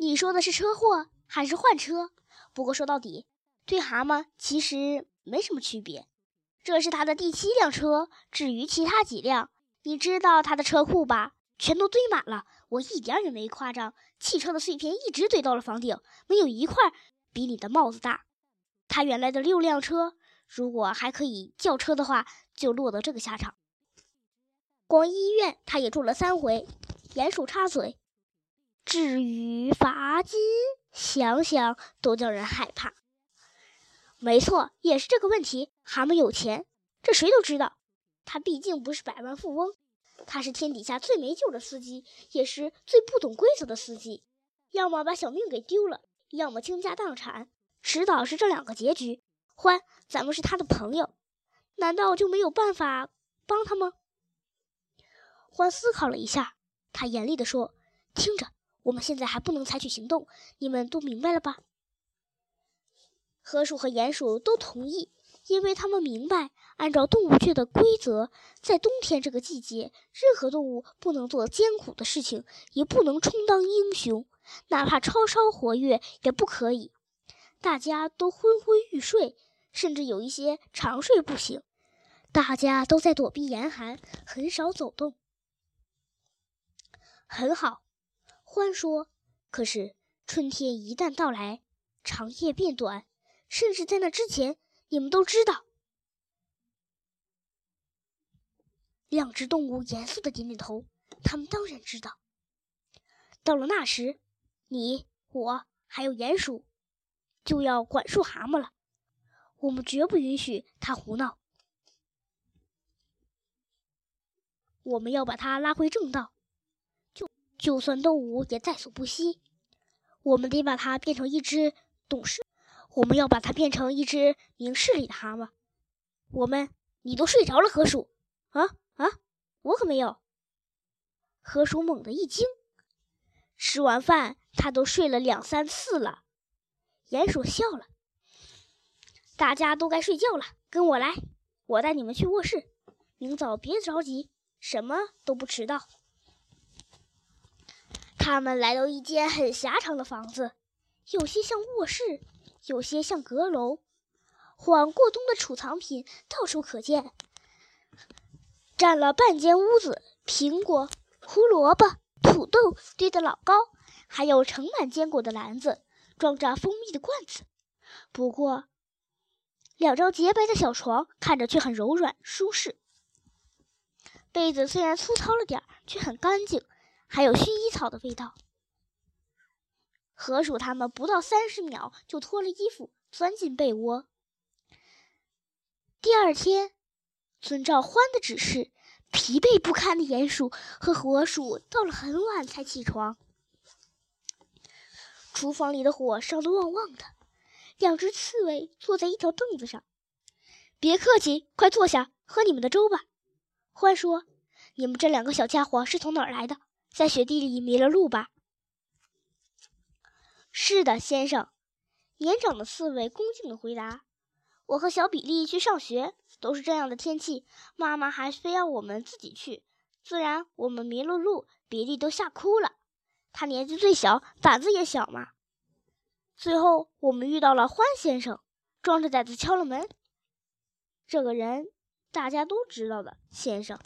你说的是车祸还是换车？不过说到底，对蛤蟆其实没什么区别。这是他的第七辆车。至于其他几辆，你知道他的车库吧？全都堆满了，我一点也没夸张。汽车的碎片一直堆到了房顶，没有一块比你的帽子大。他原来的六辆车，如果还可以叫车的话，就落得这个下场。光医院他也住了三回。鼹鼠插嘴：“至于罚金，想想都叫人害怕。”没错，也是这个问题。蛤蟆有钱，这谁都知道。他毕竟不是百万富翁。他是天底下最没救的司机，也是最不懂规则的司机。要么把小命给丢了，要么倾家荡产，迟早是这两个结局。欢，咱们是他的朋友，难道就没有办法帮他吗？欢思考了一下，他严厉地说：“听着，我们现在还不能采取行动，你们都明白了吧？”河鼠和鼹鼠都同意。因为他们明白，按照动物界的规则，在冬天这个季节，任何动物不能做艰苦的事情，也不能充当英雄，哪怕超超活跃也不可以。大家都昏昏欲睡，甚至有一些长睡不醒。大家都在躲避严寒，很少走动。很好，欢说。可是春天一旦到来，长夜变短，甚至在那之前。你们都知道，两只动物严肃的点点头。他们当然知道。到了那时，你、我还有鼹鼠就要管束蛤蟆了。我们绝不允许他胡闹。我们要把他拉回正道。就算动物也在所不惜，我们得把它变成一只懂事。我们要把它变成一只明事理的蛤蟆。我们，你都睡着了，河鼠？啊啊，我可没有。河鼠猛地一惊，吃完饭他都睡了两三次了。鼹鼠笑了，大家都该睡觉了，跟我来，我带你们去卧室。明早别着急，什么都不迟到。他们来到一间很狭长的房子，有些像卧室。有些像阁楼，缓过冬的储藏品到处可见，占了半间屋子。苹果、胡萝卜、土豆堆得老高，还有盛满坚果的篮子，装着蜂蜜的罐子。不过，两张洁白的小床看着却很柔软舒适，被子虽然粗糙了点却很干净，还有薰衣草的味道。河鼠他们不到三十秒就脱了衣服，钻进被窝。第二天，遵照獾的指示，疲惫不堪的鼹鼠和河鼠到了很晚才起床。厨房里的火烧得旺旺的，两只刺猬坐在一条凳子上。别客气，快坐下，喝你们的粥吧。獾说：“你们这两个小家伙是从哪儿来的？在雪地里迷了路吧？”是的，先生。年长的刺猬恭敬地回答：“我和小比利去上学，都是这样的天气，妈妈还非要我们自己去。自然，我们迷了路，比利都吓哭了。他年纪最小，胆子也小嘛。最后，我们遇到了欢先生，壮着胆子敲了门。这个人大家都知道的，先生。”